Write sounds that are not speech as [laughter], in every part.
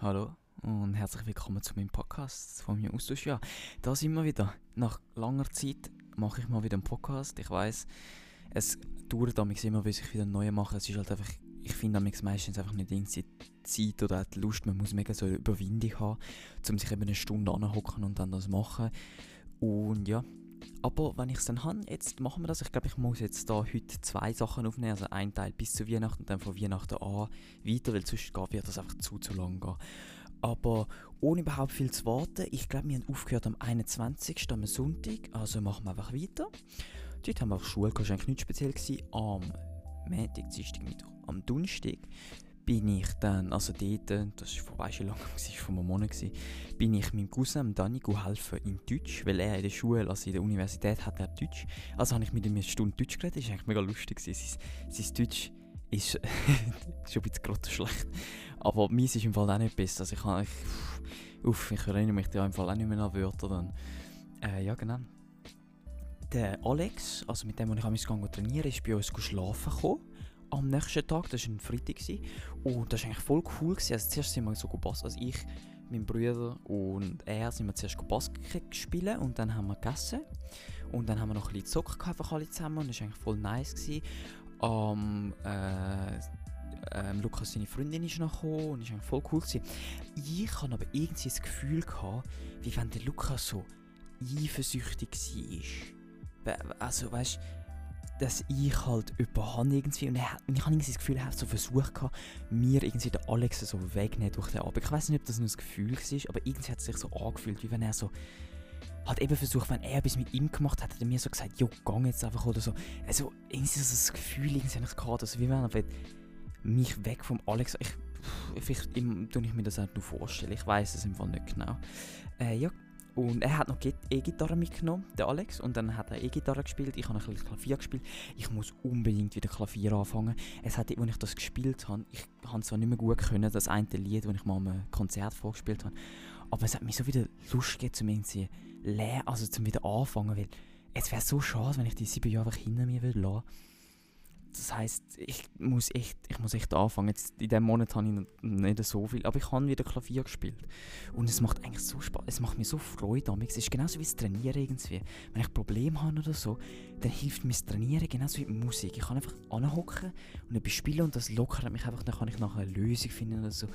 Hallo und herzlich willkommen zu meinem Podcast von mir Austausch. Ja, da sind wir wieder. Nach langer Zeit mache ich mal wieder einen Podcast. Ich weiß, es dauert damals immer, bis ich wieder einen neuen mache. Es ist halt einfach, ich finde meistens einfach nicht die Zeit oder die Lust. Man muss mega so eine Überwindung haben, um sich eben eine Stunde anhocken und dann das machen. Und ja, aber wenn ich es dann habe, jetzt machen wir das. Ich glaube, ich muss jetzt da heute zwei Sachen aufnehmen. Also einen Teil bis zu Weihnachten und dann von Weihnachten an weiter, weil sonst wird das einfach zu, zu lang gehen. Aber ohne überhaupt viel zu warten, ich glaube, wir haben aufgehört am 21. am Sonntag, also machen wir einfach weiter. Dort haben wir auch Schule, das war eigentlich nicht speziell. Am Montag, Dienstag, Mittwoch, am Donnerstag bin ich dann, also dort, das war vorbei schon lange, [laughs] das war vor einem Monat, bin ich meinem Cousin Dani helfen in Deutsch, weil er in der Schule, also in der Universität, hat er Deutsch. Also habe ich mit ihm eine Stunde Deutsch geredet, das war eigentlich mega lustig. Sein, sein Deutsch ist [laughs] schon ein bisschen schlecht, aber meins ist im Fall auch nicht besser. Also ich, kann, ich, uff, ich erinnere mich da im Fall auch nicht mehr an Wörter. Dann. Äh, ja, genau. Der Alex, also mit dem, wo ich am trainieren ist bei uns schlafen gekommen am nächsten Tag, das war ein Freitag, und das war eigentlich voll cool. Gewesen. Also zuerst sind wir so Bass, also ich, mein Bruder und er sind wir zuerst Basketball gespielt und dann haben wir gegessen. Und dann haben wir noch ein bisschen gezockt, einfach alle zusammen und das war eigentlich voll nice. Gewesen. Um, äh, ähm, Lukas seine Freundin ist noch gekommen und ist eigentlich voll cool gewesen. Ich hatte aber irgendwie das Gefühl gehabt, wie wenn der Lukas so eifersüchtig war. Also weißt du, dass ich halt überhand irgendwie und, ich habe irgendwie das Gefühl, er hat so versucht gehabt, mir irgendwie den Alex so wegnehmen durch den Abend. Ich weiß nicht, ob das nur ein Gefühl war, aber irgendwie hat es sich so angefühlt, wie wenn er so hat eben versucht, wenn er etwas mit ihm gemacht hat, hat er mir so gesagt, jo, gang jetzt einfach oder so. Also irgendwie so das Gefühl, irgendwie habe ich gehabt, also wie wenn er mich weg vom Alex, ich, vielleicht tue ich mir das auch nur vorstellen, ich weiß es im Fall nicht genau. Äh, ja, und er hat noch E-Gitarre mitgenommen, der Alex, und dann hat er E-Gitarre gespielt. Ich habe ein bisschen Klavier gespielt. Ich muss unbedingt wieder Klavier anfangen. Es hat, als ich das gespielt habe, ich habe zwar nicht mehr gut können, das eine Lied, das ich mal am Konzert vorgespielt habe, aber es hat mir so wieder Lust gegeben, zum irgendwie leer, also zum wieder anfangen, weil es wäre so schade, wenn ich die sieben Jahre hinter mir würde lassen. Das heisst, ich muss echt, ich muss echt anfangen. Jetzt, in diesem Monat habe ich nicht so viel, aber ich habe wieder Klavier gespielt. Und es macht eigentlich so Spaß, es macht mir so Freude. Es ist genauso wie das Trainieren irgendwie. Wenn ich Probleme habe oder so, dann hilft mir das Trainieren genauso wie die Musik. Ich kann einfach anhocken und etwas spielen und das lockert mich einfach, dann kann ich nachher eine Lösung finden oder so.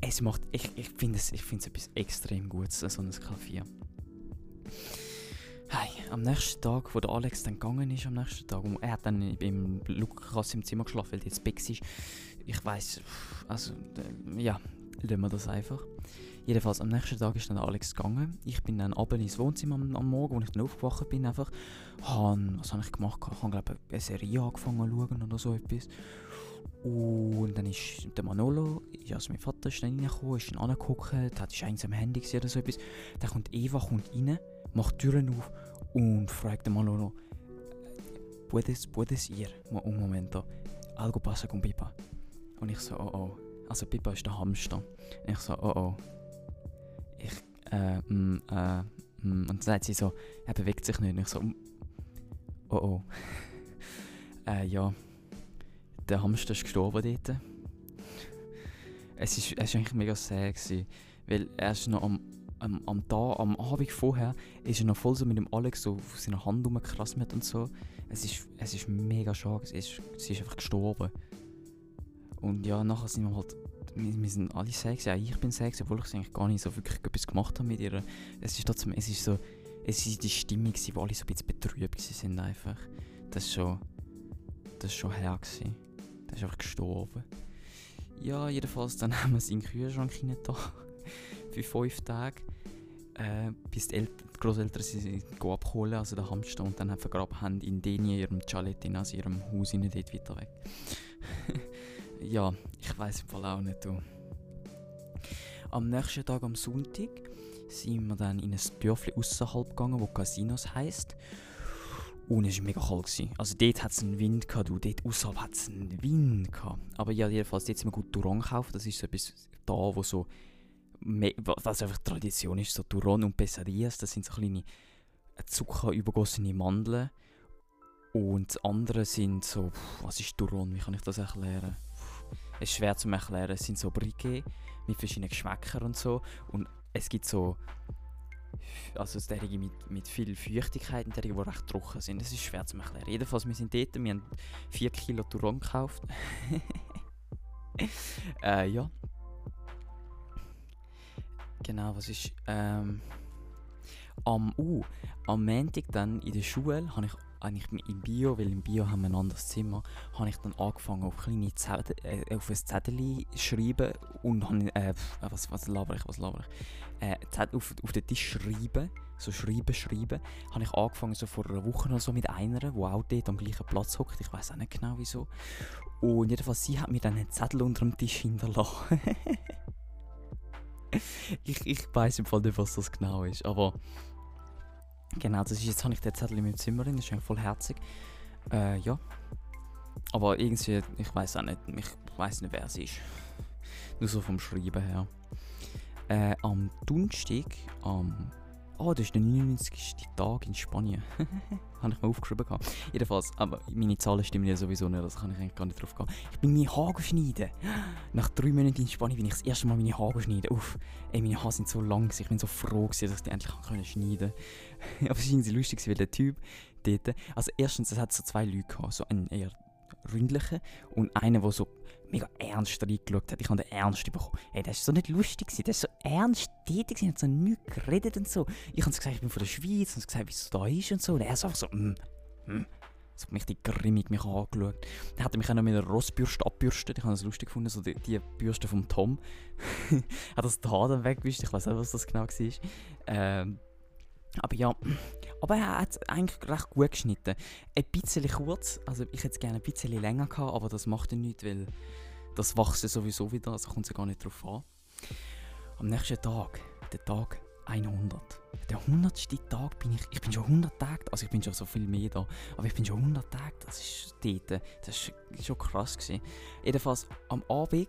Es macht, ich, ich finde es, ich finde es etwas extrem Gutes, so ein Klavier. Hey, am nächsten Tag, wo der Alex dann gegangen ist, am nächsten Tag, er hat dann beim Lukas im Zimmer geschlafen, weil jetzt Bix ist. Ich weiß, also, ja, lassen wir das einfach. Jedenfalls am nächsten Tag ist dann Alex gegangen. Ich bin dann abends ins Wohnzimmer am, am Morgen, als ich dann aufgewacht bin, einfach. Han, was habe ich gemacht? Ich habe, glaube eine Serie angefangen zu schauen oder so etwas. Und dann ist der Manolo, also mein Vater, ist reingekommen, ist dann angeguckt, hat ist eigentlich am Handy oder so etwas. Dann kommt Eva kommt rein macht Türen auf und fragt den Manolo, ¿puedes, puedes ir un momento? Algo pasa con Pipa. Und ich so, oh oh. Also Pipa ist der Hamster. Und ich so, oh oh. Ich, äh, mm, äh, mm. Und dann sagt sie so, er bewegt sich nicht. Und ich so, oh oh. [laughs] äh, ja. Der Hamster ist gestorben dort. Es ist, es ist eigentlich mega sad gewesen, weil er ist noch am am, am, Tag, am Abend vorher ist er noch voll so mit dem Alex so auf seiner Hand rumgekrasselt und so. Es ist, es ist mega schade, es ist, sie ist einfach gestorben. Und ja, nachher sind wir halt, wir, wir sind alle sechs, ja ich bin sechs, obwohl ich eigentlich gar nicht so wirklich etwas gemacht habe mit ihr. Es ist trotzdem, es ist so, es ist die Stimmung, wo alle so ein bisschen betrübt sind einfach. Das ist schon, das ist schon her gewesen. Der ist einfach gestorben. Ja, jedenfalls, dann [laughs] haben wir es in den Kühlschrank hinein für fünf Tage äh, bis die, Eltern, die Großeltern sie abholen, also der Hamster, und dann vergraben haben in den ihrem Chalet, also ihrem Haus, in dort weiter weg. [laughs] ja, ich weiß im Fall auch nicht. Du. Am nächsten Tag, am Sonntag, sind wir dann in ein Dörfli außerhalb gegangen, wo Casinos heisst. Und es war mega kalt. Gewesen. Also dort hat es einen Wind gehabt, du. dort außerhalb hat es einen Wind gehabt. Aber ja, jedenfalls, dort sind wir gut Duron gekauft. Das ist so etwas da, wo so was einfach Tradition ist, so Turon und Pesadillas, das sind so kleine zuckerübergossene Mandeln. Und das andere sind so, was ist Turon, wie kann ich das erklären? es ist schwer zu erklären. Es sind so Briquet mit verschiedenen Geschmäckern und so. Und es gibt so. Also derige mit, mit viel Feuchtigkeit und derige, die recht trocken sind. Das ist schwer zu erklären. Jedenfalls, wir sind dort, wir haben 4 Kilo Touron gekauft. [laughs] äh, ja. Genau, was ist. Ähm, am, uh, am Montag dann in der Schule habe ich eigentlich im Bio, weil im Bio haben wir ein anderes Zimmer, habe ich dann angefangen auf kleine Zettel, äh, auf ein Zettel schreiben und habe, äh, was, was laber ich, was laber ich, äh, Zettel auf, auf den Tisch schreiben, so schreiben, schreiben, habe ich angefangen so vor einer Woche oder so mit einer, die auch dort am gleichen Platz hockt, ich weiß auch nicht genau wieso. Und jedenfalls, sie hat mir dann einen Zettel unter dem Tisch hinterlassen. [laughs] [laughs] ich, ich weiß im Fall nicht, was das genau ist, aber Genau, das ist, jetzt habe ich den Zettel in meinem Zimmer drin, das ist eigentlich voll herzig. Äh, ja. Aber irgendwie, ich weiß auch nicht, ich weiß nicht, wer es ist. Nur so vom Schreiben her. Äh, am Donnerstag, am Oh, das ist der 99. Tag in Spanien. [laughs] habe ich mir aufgeschrieben. Gehabt. Jedenfalls, aber meine Zahlen stimmen ja sowieso nicht, das kann ich eigentlich gar nicht drauf gehen. Ich bin meine Haare schneiden. Nach drei Monaten in Spanien bin ich das erste Mal meine Haare schneiden. Uff, ey, meine Haare sind so lang, ich bin so froh, dass ich die endlich können schneiden konnte. [laughs] aber es ist irgendwie lustig, weil der Typ dort, also erstens, es hat so zwei Leute gehabt, so einen eher ründlichen und einen, der so mega ernst reingeschaut hat. Ich habe den Ernst bekommen. Ey, das war so nicht lustig, das war so ernst tätig, er hat so nichts geredet und so. Ich habe gesagt, ich bin von der Schweiz und gesagt, wie es da ist und so. Und er ist einfach so, mm, mm. So richtig grimmig mich angeschaut. Dann hat er mich auch noch mit einer Rossbürste abbürstet. Ich habe das lustig gefunden, so die, die Bürste vom Tom. [laughs] hat das Haar dann weggewischt. Ich weiß nicht, was das genau war. Ähm, aber ja, aber er hat es eigentlich recht gut geschnitten. Ein bisschen kurz, also ich hätte es gerne ein bisschen länger gehabt, aber das macht er nicht, weil das wächst sowieso wieder, also kommt es gar nicht drauf an. Am nächsten Tag, der Tag 100. Der 100. Tag bin ich, ich bin schon 100 Tage, also ich bin schon so viel mehr da, aber ich bin schon 100 Tage, das ist dort, das ist schon krass gewesen. Jedenfalls am Abend,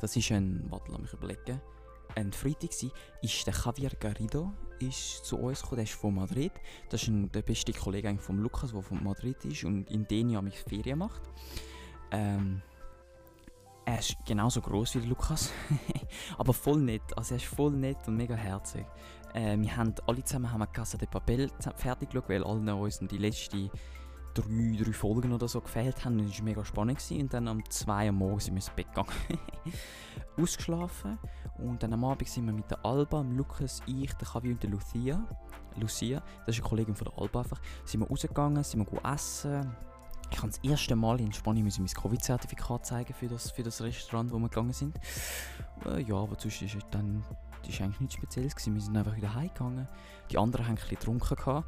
das ist ein, warte, lass mich überlegen, ein Freitag war, ist der Javier Garrido ist zu uns gekommen, der ist von Madrid. Das ist ein, der beste Kollege von Lukas, der von Madrid ist und in Denia mich Ferien macht. Ähm, er ist genauso groß wie Lukas, [laughs] aber voll nett. Also er ist voll nett und mega herzig. Äh, wir haben alle zusammen haben Casa de Papel fertig geschaut, weil allen uns die letzten drei, drei Folgen oder so gefehlt haben. Und es war mega spannend. Gewesen. Und dann um zwei Uhr morgens sind wir ins Bett gegangen. [laughs] Ausgeschlafen. Und dann am Abend sind wir mit der Alba, Lukas, ich, der Javi und der Lucia. Lucia, das ist eine Kollegin von der Alba einfach. Sind wir rausgegangen, sind wir essen. Ich habe das erste Mal in Spanien müssen mein Covid-Zertifikat zeigen für das, für das Restaurant, wo wir gegangen sind. Äh, ja, aber sonst ist dann war eigentlich nichts Spezielles. Gewesen. Wir sind einfach wieder heimgegangen. Die anderen haben ein bisschen getrunken.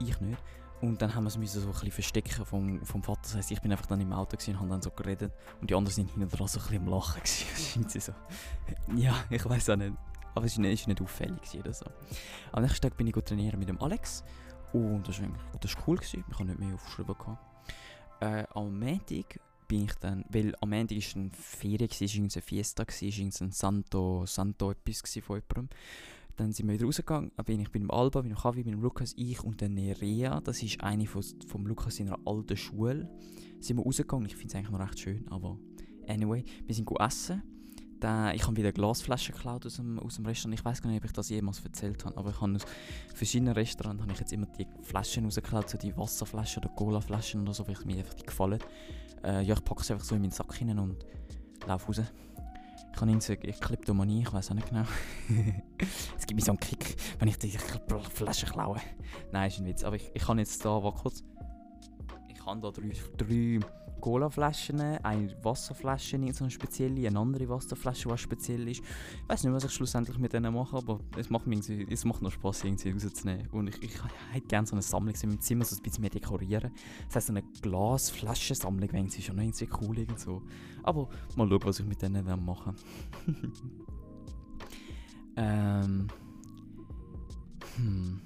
Ich nicht. Und dann haben wir es so ein verstecken vom, vom Vater. Das heisst, ich bin einfach dann im Auto und habe dann so geredet. Und die anderen sind hinten dran so ein bisschen am Lachen. Gewesen. [laughs] so. Ja, ich weiß auch nicht. Aber es war nicht, nicht auffällig oder so. Am nächsten Tag bin ich trainieren mit dem Alex. Und das war, das war cool. Gewesen. Ich habe nicht mehr aufgeschrieben. Äh, am Montag bin ich dann, weil am Ende war eine Ferien, war irgendeine Fiesta, war irgendein Santo, Santo etwas von jemandem. Dann sind wir wieder rausgegangen, ich bin im Alba, bin im Javi, bin im Lukas, ich und dann Nerea, das ist eine von, vom Lukas in einer alten Schule. Sind wir rausgegangen, ich finde es eigentlich noch recht schön, aber anyway, wir sind essen. Ich habe wieder Glasflaschen geklaut aus dem, aus dem Restaurant. Ich weiß gar nicht, ob ich das jemals erzählt habe, aber ich habe aus verschiedenen Restaurants habe ich jetzt immer die Flaschen rausgeklaut, so die Wasserflaschen oder Colaflaschen oder so, weil mir einfach die gefallen. Äh, ja, ich packe sie einfach so in meinen Sack hinein und laufe raus. Ich habe irgendwie Kleptomanie, ich weiß auch nicht genau. [laughs] es gibt mir so einen Kick, wenn ich die Flasche klaue. Nein, ist ein Witz. Aber ich, ich kann jetzt da, warte kurz. Ich habe da drei, drei Cola-Flaschen, eine Wasserflasche, so eine spezielle, eine andere Wasserflasche, die speziell ist. Ich weiß nicht, was ich schlussendlich mit denen mache, aber es macht, mir irgendwie, es macht noch Spaß, irgendwie rauszunehmen. Und ich, ich, ich hätte gerne so eine Sammlung in meinem Zimmer, so ein bisschen mehr dekorieren. Das heißt, so eine Glasflaschensammlung wäre schon irgendwie cool. Irgend so. Aber mal schauen, was ich mit denen mache. [laughs] ähm. Hm.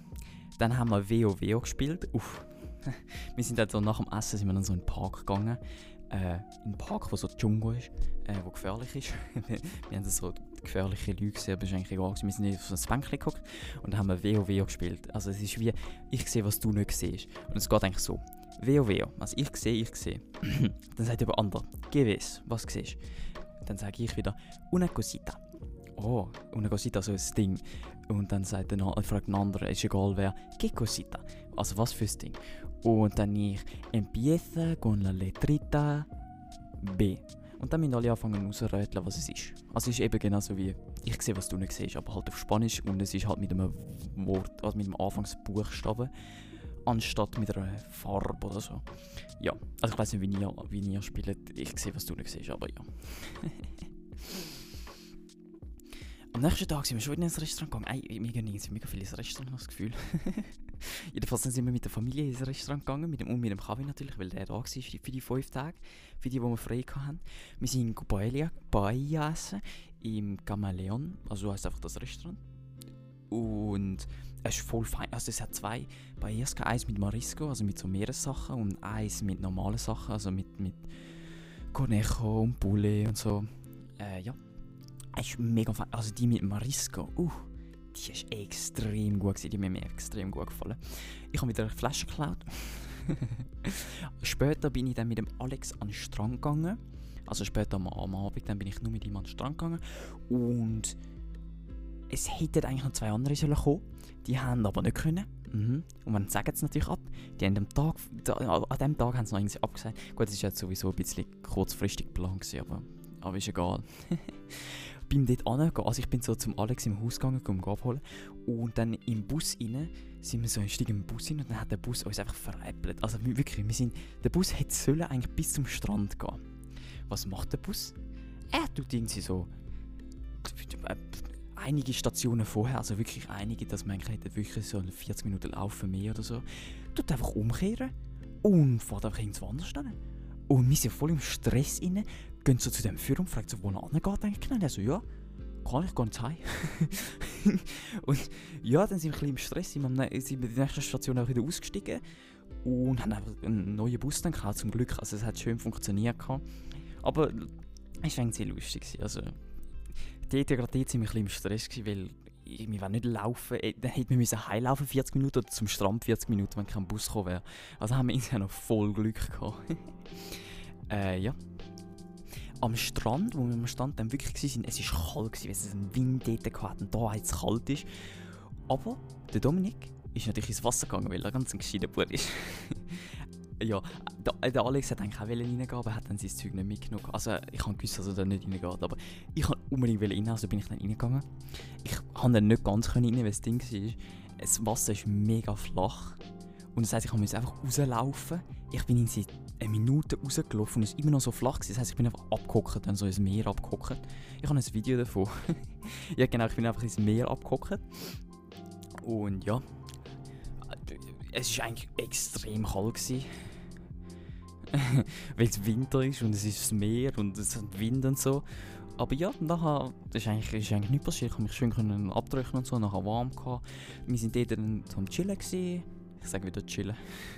Dann haben wir WoW gespielt. Uff [laughs] wir sind dann so nach dem Essen sind wir dann so in den Park gegangen. Äh, in den Park, wo so Dschungel ist, äh, wo gefährlich ist. [laughs] wir haben so gefährliche Leute gesehen, aber ist eigentlich egal. Wir sind auf so ein Bänkchen geguckt und haben wir WoW gespielt. Also es ist wie, ich sehe, was du nicht siehst. Und es geht eigentlich so. WoW, also ich sehe, ich sehe. [clears throat] dann sagt jemand anderer, gewiss, was siehst Und dann sage ich wieder, una cosita. Oh, una cosita, so ein Ding. Und dann sagt der, fragt ein anderer, ist egal wer, que cosita. Also was fürs Ding. Und dann ich, empieza con la letrita B. Und dann müssen alle anfangen auszuröteln, was es ist. Also es ist eben genauso wie, ich sehe, was du nicht siehst, aber halt auf Spanisch und es ist halt mit einem Wort, also mit dem Anfangsbuchstaben, anstatt mit einer Farbe oder so. Ja, also ich weiß nicht, wie ihr, wie ihr spielt, ich sehe, was du nicht siehst, aber ja. [laughs] Am nächsten Tag sind wir schon wieder ins Restaurant gegangen. Ey, gehen jetzt mega viel ins Restaurant, habe das Gefühl. [laughs] Jedenfalls sind wir mit der Familie ins Restaurant gegangen, mit dem, und mit dem Kavi natürlich, weil der da war für die, fünf Tage, für die, die wir frei hatten. Wir sind in Paella, Paella essen, im Camaleon, also heisst einfach das Restaurant. Und es ist voll fein, also es hat zwei Paellas, eins mit Marisco, also mit so Meeressachen, und eins mit normalen Sachen, also mit, mit Conejo und Poulet und so. Äh, ja. Es ist mega fein, also die mit Marisco, uh die ist extrem gut gewesen, die hat mir extrem gut gefallen. Ich habe wieder eine Flasche geklaut. [laughs] später bin ich dann mit dem Alex an den Strand gegangen. Also später am, Abend dann bin ich nur mit ihm an den Strand gegangen. Und es hätten eigentlich noch zwei andere sollen kommen. Die haben aber nicht können. Mhm. Und man sagt es natürlich ab. Die haben am Tag, an dem Tag haben sie noch irgendwie abgesagt. Gut, das ist jetzt sowieso ein bisschen kurzfristig geplant aber, aber ist egal. [laughs] bin dort angehen. Also ich bin so zum Alex im Haus gegangen, um ihn abholen. Und dann im Bus rein, sind wir so einstiegen im Bus rein und dann hat der Bus uns einfach veräppelt. Also wirklich, wir sind, der Bus hätte sollen eigentlich bis zum Strand gehen. Was macht der Bus? Er tut irgendwie so einige Stationen vorher, also wirklich einige, dass man eigentlich hätte wirklich so 40 Minuten laufen mehr oder so, tut einfach umkehren und fährt einfach irgendwo anders hin. Und wir sind voll im Stress inne, gehen so zu dem Führer und fragen so, wo er angeht eigentlich. Und er so, ja, kann ich, gar nicht heim. [laughs] und ja, dann sind wir ein bisschen im Stress, sind wir, sind wir die nächste Station auch wieder ausgestiegen und haben einen neuen Bus dann gekauft, zum Glück. Also es hat schön funktioniert. Aber es war sehr lustig. Also, dort, gerade dort sind wir ein bisschen im Stress, weil wir wollen nicht laufen, äh, dann hätten wir müssen heimlaufen 40 Minuten oder zum Strand 40 Minuten, wenn kein Bus gekommen wäre. Also haben wir [laughs] insgesamt noch voll Glück gehabt. [laughs] äh, ja. Am Strand, wo wir am Strand dann wirklich waren, es war kalt, weil es einen Wind hatte und da es kalt ist. Aber der Dominik ist natürlich ins Wasser gegangen, weil er ganz ein gescheiter Bub ist. [laughs] ja, der, der Alex hat eigentlich auch reingehen, aber hat dann sein Zeug nicht mitgenommen. Also ich habe gewusst, dass er da nicht reingeht, aber ich wollte unbedingt rein, also bin ich dann reingegangen. Ich konnte dann nicht ganz rein, weil das Ding war, das Wasser ist mega flach. Und das heisst, ich musste einfach rauslaufen. Ich bin in eine Minute rausgelaufen und es war immer noch so flach. Das heisst, ich bin einfach abgehockt, dann so ins Meer abgehockt. Ich habe ein Video davon. [laughs] ja genau, ich bin einfach ins Meer abgehockt. Und ja, es war eigentlich extrem kalt. Gewesen. [laughs] weil es Winter ist und es ist das Meer und es hat Wind und so. Aber ja, nachher das ist eigentlich, ist eigentlich nichts passiert. Ich konnte mich schön abdrücken und so, nachher warm gehabt. Wir sind dort dann zum Chillen gewesen. Ich sage wieder chillen.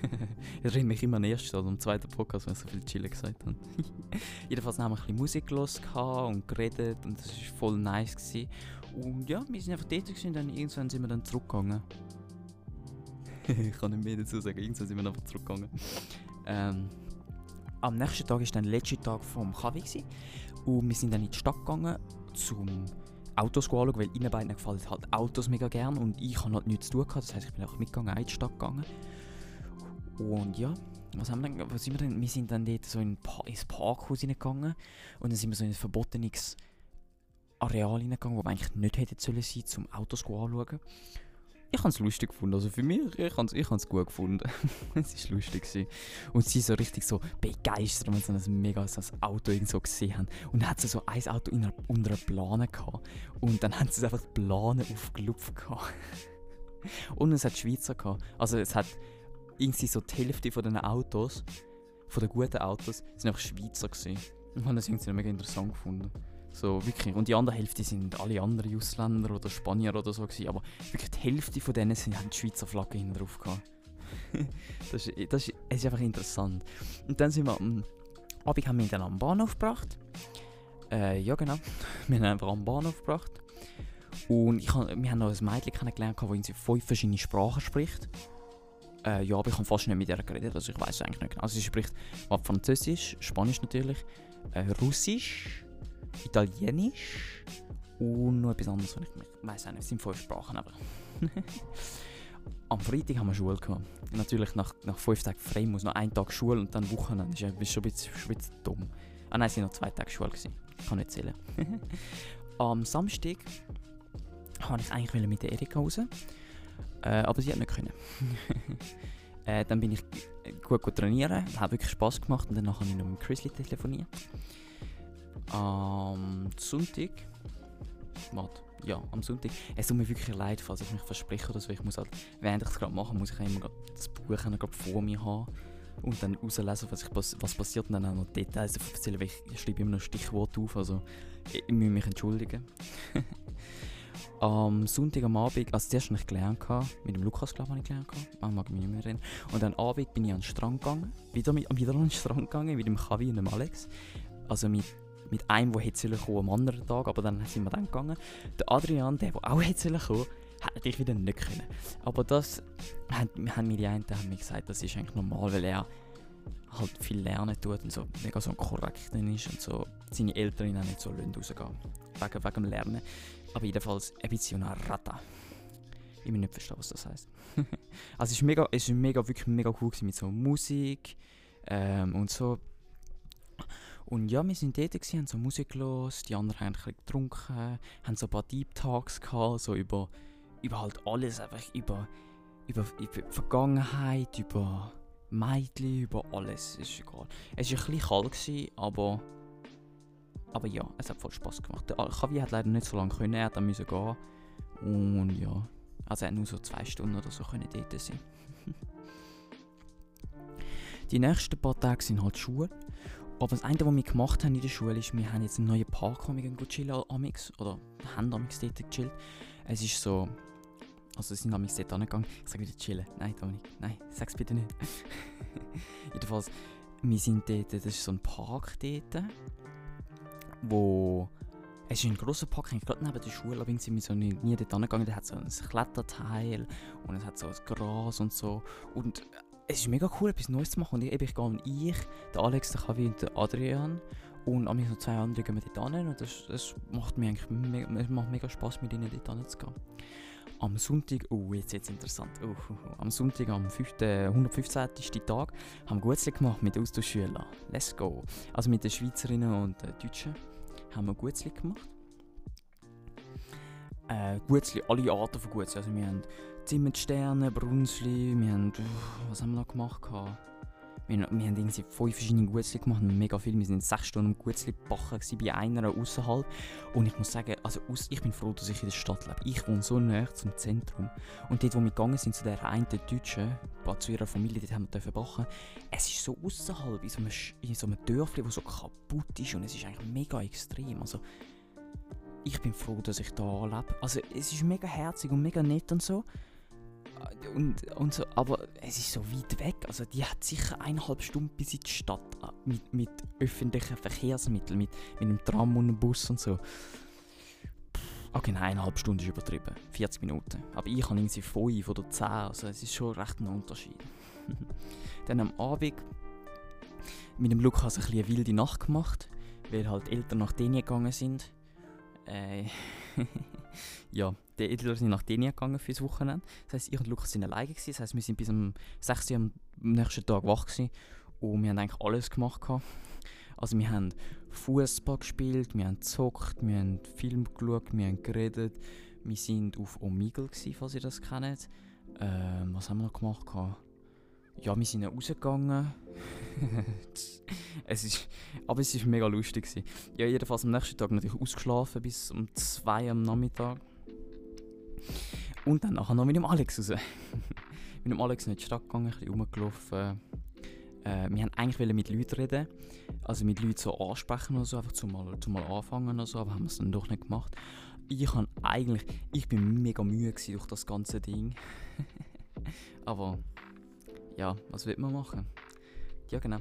[laughs] ich erinnere mich immer an den ersten oder am zweiten Podcast, wenn ich so viel chillen gesagt habe. [laughs] Jedenfalls haben wir ein bisschen Musik gehört und geredet und das war voll nice. Gewesen. Und ja, wir sind einfach dort und dann irgendwann sind wir dann zurückgegangen. [laughs] ich kann nicht mehr dazu sagen, irgendwann sind wir einfach zurückgegangen. Ähm, am nächsten Tag war dann der letzte Tag vom KW. Und wir sind dann in die Stadt gegangen, zum Autos anschauen, weil ihnen beiden gefallen halt Autos mega gern und ich habe halt nichts zu tun gehabt. Das heisst, ich bin auch mitgegangen, in die Stadt gegangen. Und ja, was haben wir dann, was sind wir denn? Wir sind dann dort so in pa ins Parkhaus hineingegangen und dann sind wir so in ein verbotenes Areal hineingegangen, wo wir eigentlich nicht hätten sollen sein, zum Autos anschauen ich habe es lustig gefunden. Also für mich, ich habe es gut gefunden. [laughs] es war lustig. Gewesen. Und sie so richtig so begeistert, wenn sie so ein mega so ein Auto irgendwo gesehen haben. Und dann hat sie so ein Auto in einer, unter einer Plane gehabt. Und dann haben sie einfach die Plane aufgelupft gehabt. [laughs] Und es hat Schweizer gehabt. Also es hat irgendwie so die Hälfte von den Autos, von den guten Autos, sind einfach Schweizer gewesen. Und ich habe das irgendwie mega interessant gefunden. So, wirklich. Und die andere Hälfte sind alle anderen Ausländer oder Spanier oder so gewesen. Aber wirklich die Hälfte von denen sind, haben die Schweizer Flagge hinten drauf gehabt. [laughs] das, ist, das ist, es ist einfach interessant. Und dann sind wir am Abend haben wir ihn dann am Bahnhof gebracht. Äh, ja genau. [laughs] wir haben ihn einfach am Bahnhof gebracht. Und ich hab, wir haben noch ein Mädchen kennengelernt, das in fünf verschiedene Sprachen spricht. Äh, ja, aber ich habe fast nicht mit ihr geredet, also ich weiß eigentlich nicht genau. Also sie spricht Französisch, Spanisch natürlich, äh, Russisch, Italienisch und noch etwas anderes, ich weiß auch nicht, es sind fünf Sprachen, aber... [laughs] Am Freitag haben wir Schule gehabt. Natürlich nach, nach fünf Tagen frei muss noch ein Tag Schule und dann Wochenende. Das ist schon ein bisschen, schon ein bisschen dumm. Ah nein, es waren noch zwei Tage Schule. Gewesen. Ich kann nicht zählen. [laughs] Am Samstag wollte ich eigentlich mit der Erika raus. Äh, aber sie hat nicht können. [laughs] äh, dann bin ich gut, gut trainieren. Hat wirklich Spass gemacht und dann habe ich noch mit Chrisley telefoniert. Am Sonntag. Warte ja, am Sonntag. Es tut mir wirklich leid, falls ich mich verspreche oder so. Ich muss halt, während ich es gerade mache, muss ich immer das Buch vor mir haben und dann rauslesen, was, ich, was passiert und dann auch noch Details erzählen, weil ich, ich schreibe immer noch Stichwort auf, also ich, ich muss mich entschuldigen. [laughs] am Sonntag am Abend, also zuerst habe ich gelernt, mit dem Lukas glaube ich gelernt, man mag mich nicht mehr erinnern. Und dann am Abend bin ich an den Strand gegangen, wieder, mit, wieder an den Strand gegangen, mit dem Kavi und dem Alex. Also mit mit einem, der hätte kommen am anderen Tag, aber dann sind wir dann gegangen. Der Adrian, der, der auch hätte kommen hat natürlich wieder nicht können. Aber das haben, haben mir die einen haben mir gesagt, das ist eigentlich normal, weil er halt viel lernen tut und so mega so korrekt ist und so seine Eltern ihn auch nicht so rausgehen wegen, wegen dem Lernen. Aber jedenfalls ein bisschen eine Rata. Ich will nicht verstehen, was das heisst. [laughs] also es ist mega, es ist mega, wirklich mega cool mit so Musik ähm, und so und ja, wir sind dort, gewesen, haben so Musik los, die anderen haben ein getrunken, haben so ein paar Deep Talks gehabt, so über, über halt alles, einfach über, über, über Vergangenheit, über Mädchen, über alles, ist egal. Es war ein bisschen kalt, gewesen, aber, aber ja, es hat voll Spass gemacht. Der Kavi hat leider nicht so lange können, er hat gehen. Und ja, also er hat nur so zwei Stunden oder so können dort sein. [laughs] die nächsten paar Tage sind halt Schule. Aber das eine, was wir gemacht haben in der Schule, ist, wir haben jetzt einen neuen Park, chillen amix, oder haben amix dort gechillt. Es ist so, also sind amix dort angegangen. Ich sage wieder chillen. Nein, Dominik, nein, sag's bitte nicht. [laughs] Jedenfalls, wir sind dort, das ist so ein Park dort, wo es ist ein grosser Park, gerade neben der Schule, aber sind wir so nie, nie dort angegangen. Der hat so ein Kletterteil und es hat so ein Gras und so. Und es ist mega cool, etwas Neues zu machen. Und ich, ich gehe und ich, der Alex, der Kavi und der Adrian und an mich noch zwei andere gehen wir dort hin. Und das, das macht mir eigentlich mega, macht mega Spaß, mit ihnen dort hinzugehen. Am Sonntag, oh, jetzt jetzt interessant. Oh, oh, oh. Am Sonntag, am 5., 115. Tag, haben wir Gutzli gemacht mit Austauschschülern. Let's go. Also mit den Schweizerinnen und den Deutschen haben wir Gutzli gemacht. Äh, Gutzli, alle Arten von Gutzli. Also wir haben Zimmersterne, Brunzli, wir haben, was haben wir noch gemacht? Wir, wir haben irgendwie fünf verschiedene Gutzli gemacht, mega viel. Wir sind sechs Stunden Gutzli gebacken bei einer außerhalb. Und ich muss sagen, also aus, ich bin froh, dass ich in der Stadt lebe. Ich wohne so näher zum Zentrum. Und dort, wo wir gegangen sind, zu der einen Deutschen, zu ihrer Familie, dort haben wir backen. Es ist so außerhalb, in so einem, in so einem Dörfli, das so kaputt ist. Und es ist eigentlich mega extrem. Also, ich bin froh, dass ich da lebe. Also, es ist mega herzig und mega nett und so und, und so, aber es ist so weit weg. Also die hat sicher eineinhalb Stunden bis in die Stadt äh, mit, mit öffentlichen Verkehrsmitteln, mit, mit einem Tram und einem Bus und so. Okay, nein, eineinhalb Stunden ist übertrieben. 40 Minuten. Aber ich habe irgendwie 5 oder 10, also es ist schon recht ein Unterschied. [laughs] Dann am Abend mit dem Lukas ein eine wilde Nacht gemacht, weil halt Eltern nach denen gegangen sind. Äh, [laughs] ja, die Eltern sind nach Dänemark gegangen fürs Wochenende. Das heisst, ich und Lukas sind alleine gewesen. Das heisst, wir sind bis um 6 Uhr am nächsten Tag wach gewesen. und wir haben eigentlich alles gemacht. Also wir haben Fußball gespielt, wir haben gezockt, wir haben Film geschaut, wir haben geredet. Wir sind auf Omegle, gewesen, falls ihr das kennt. Ähm, was haben wir noch gemacht? Ja, wir sind rausgegangen. [laughs] es ist, aber es war mega lustig. Gewesen. Ja, jedenfalls am nächsten Tag natürlich ausgeschlafen bis um 2 am Nachmittag. Und dann nachher noch mit dem Alex raus. [laughs] mit dem Alex in die Stadt gegangen, ein bisschen rumgelaufen. Äh, wir haben eigentlich mit Leuten reden, also mit Leuten so ansprechen oder so, einfach zum mal, zum mal anfangen oder so, aber haben es dann doch nicht gemacht. Ich habe eigentlich, ich bin mega müde durch das ganze Ding. [laughs] aber ja, was wird man machen? Ja genau.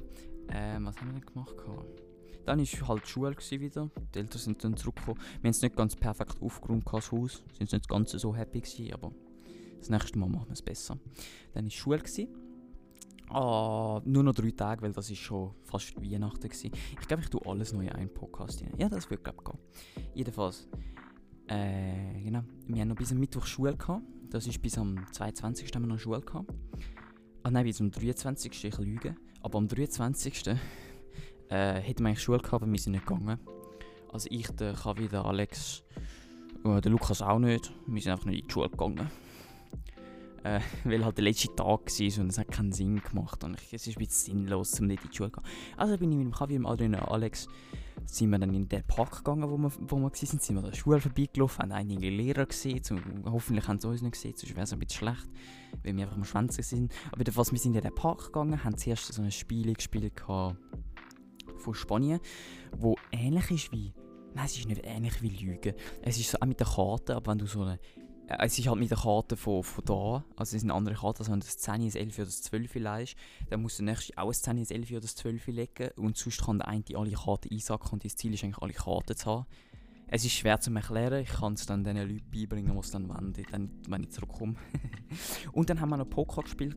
Äh, was haben wir denn gemacht? Dann war halt die Schule wieder. Die Eltern sind dann zurückgekommen. Wir haben es nicht ganz perfekt aufgeräumt, das Haus. Sind nicht ganz so happy gewesen, aber das nächste Mal machen wir es besser. Dann war Schule. Gewesen. Ah, nur noch drei Tage, weil das ist schon fast Weihnachten gewesen. Ich glaube, ich tue alles neu in einen Podcast rein. Ja, das wird glaube ich gehen. Jedenfalls, äh, genau. Wir haben noch bis am Mittwoch Schule gehabt. Das ist bis am 22. haben wir noch Schule gehabt. Ah nein, bis am 23. Ich lüge. Aber am 23. äh, hätten wir eigentlich Schule gehabt, aber wir sind nicht gegangen. Also ich, der Kavi, der Alex, äh, der Lukas auch nicht. Wir sind einfach nicht in die Schule gegangen. Äh, [laughs] weil halt der letzte Tag war und es hat keinen Sinn gemacht. Und ich, es ist ein bisschen sinnlos, um nicht in die Schule zu gehen. Also bin ich mit dem Kavi, dem Adrian und Alex sind wir dann in den Park gegangen, wo wir, wo wir waren. Sind wir an der Schule vorbeigelaufen, haben einige Lehrer gesehen. Zum, hoffentlich haben sie uns nicht gesehen, sonst wäre es ein bisschen schlecht, weil wir einfach am Schwänzen sind. Aber jedenfalls, wir sind in den Park gegangen, haben zuerst so ein Spiel gespielt von Spanien, wo ähnlich ist wie... Nein, es ist nicht ähnlich wie Lügen. Es ist so auch mit der Karte, aber wenn du so eine es ist halt mit der Karte von, von da, also es sind andere Karten, also wenn du das 10, das 11 oder das 12 leist, dann muss der nächste auch ein 10, das 11 oder das 12 legen und sonst kann der eine alle Karten einsacken und das Ziel ist eigentlich alle Karten zu haben. Es ist schwer zu erklären, ich kann es dann den Leuten beibringen, die es dann wollen, dann, wenn ich zurückkomme. [laughs] und dann haben wir noch Poker gespielt.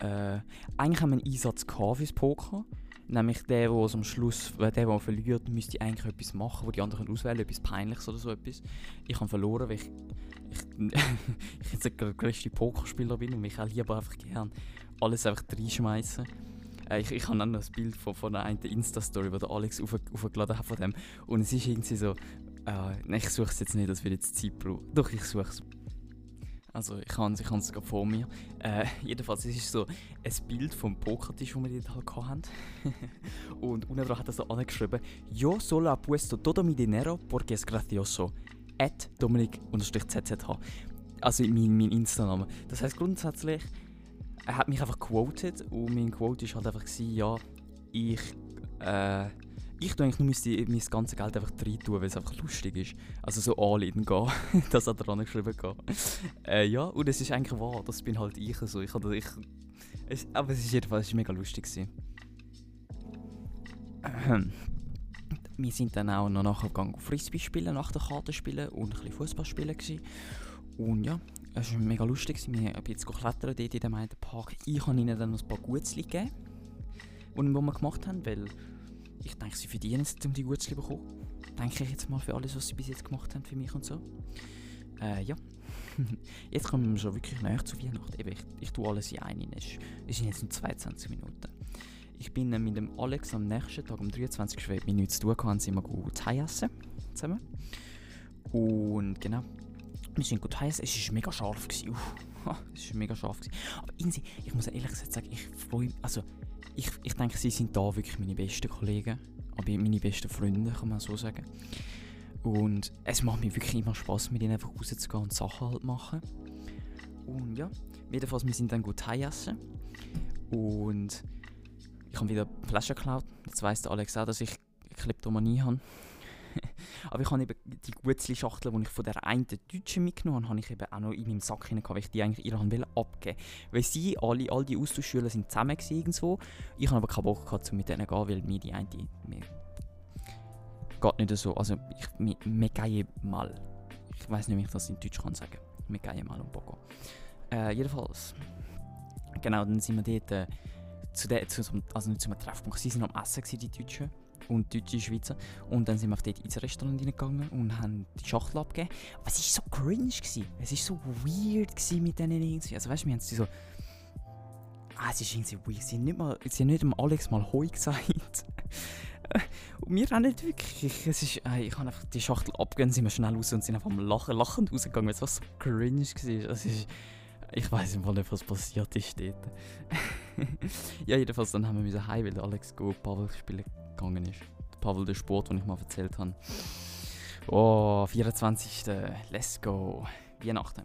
Äh, eigentlich haben wir einen Einsatz fürs Poker. Nämlich der, der am Schluss, der, der verliert, müsste eigentlich etwas machen, wo die anderen auswählen, etwas Peinliches oder so etwas. Ich habe verloren, weil ich, ich, [laughs] ich jetzt der größte Pokerspieler bin und mich auch lieber einfach gern alles einfach reinschmeißen. Äh, ich, ich habe dann noch ein Bild von, von einer Insta-Story, wo der Alex auf, aufgeladen hat von dem. Und es ist irgendwie so, äh, ich suche es jetzt nicht, das wird jetzt Zeit brauchen. Doch, ich suche es. Also ich habe ich es gerade vor mir. Äh, [laughs] jedenfalls, es ist so ein Bild vom Pokertisch, den wir dort halt hatten. [laughs] und unten hat er so angeschrieben, Yo solo apuesto todo mi dinero porque es gracioso. At Dominik-ZZH. Also mein, mein Insta-Name. Das heißt grundsätzlich, er hat mich einfach quoted und mein Quote war halt einfach, gewesen, ja, ich äh, ich tue eigentlich nur mein, mein ganzes Geld einfach rein tun, weil es einfach lustig ist. Also so all in gehen. [laughs] das hat er angeschrieben. äh, ja, und es ist eigentlich wahr. Das bin halt ich so. Ich, ich, es, aber es ist jedenfalls mega lustig. [clears throat] Wir sind dann auch noch nachher gegangen Frisbee spielen, nach der Karte spielen und ein bisschen Fußball spielen. Gewesen. Und ja, es war mega lustig. Wir haben jetzt geklettert dort in dem einen Park. Ich habe ihnen dann noch ein paar Gutzli gegeben, die wir gemacht haben, weil ich denke, sie verdienen es, um die gut zu bekommen. Denke ich jetzt mal für alles, was sie bis jetzt gemacht haben für mich und so. Äh, ja. [laughs] jetzt kommen wir schon wirklich näher zu Weihnachten. Eben, ich, ich tue alles in einen. Es, sind jetzt nur 22 Minuten. Ich bin mit dem Alex am nächsten Tag, am 23. weil wir nichts zu tun hatten, sind wir gut essen zusammen. Und genau, wir sind gut essen. Es war mega scharf. Gewesen. Uff, [laughs] es war mega scharf. Gewesen. Aber Insi, ich muss ehrlich gesagt sagen, ich freue mich, also ich, ich denke, sie sind da wirklich meine besten Kollegen, aber meine besten Freunde, kann man so sagen. Und es macht mir wirklich immer Spaß, mit ihnen einfach rauszugehen und Sachen halt machen. Und ja, jedenfalls, wir sind dann gut Thai essen. Und ich habe wieder Flaschen geklaut. Jetzt weiss der Alex auch, dass ich Kleptomanie habe. Aber ich habe eben die Gutzli-Schachtel, die ich von der einen Deutschen mitgenommen habe, habe ich eben auch noch in meinem Sack hinein, weil ich die eigentlich ihr abgeben wollte. Weil sie, alle, all die Austauschschüler sind zusammen irgendwo. Ich habe aber keinen Bock gehabt, mit denen zu gehen, weil mir die eine... Mir geht nicht so. Also, ich, mir, mir gehe mal. Ich weiß nicht, wie ich das in Deutsch kann sagen. Mir gehe mal um Bock. Äh, jedenfalls. Genau, dann sind wir dort... Äh, zu der, zu, also nicht zum Treffpunkt, sie waren am Essen, die Deutschen und deutsche Schweizer. Und dann sind wir dort ins Restaurant reingegangen und haben die Schachtel abgegeben. Aber es war so cringe. Gewesen. Es war so weird mit diesen irgendwie. Also weißt du, wir haben so... Ah, es ist irgendwie weird. Sie haben nicht, mal, sie haben nicht dem Alex mal Hoi gesagt. [laughs] und wir auch nicht wirklich. Es ist, äh, ich habe einfach die Schachtel abgegeben, sind wir schnell raus und sind einfach am Lachen, lachend rausgegangen, weil es so cringe war. Ich weiß nicht, was passiert ist dort. [laughs] ja, jedenfalls dann haben wir müssen heim, weil Alex Go Pavel spielen gegangen ist. Pavel der Sport, den ich mal erzählt habe. Oh, 24. Let's go. Weihnachten.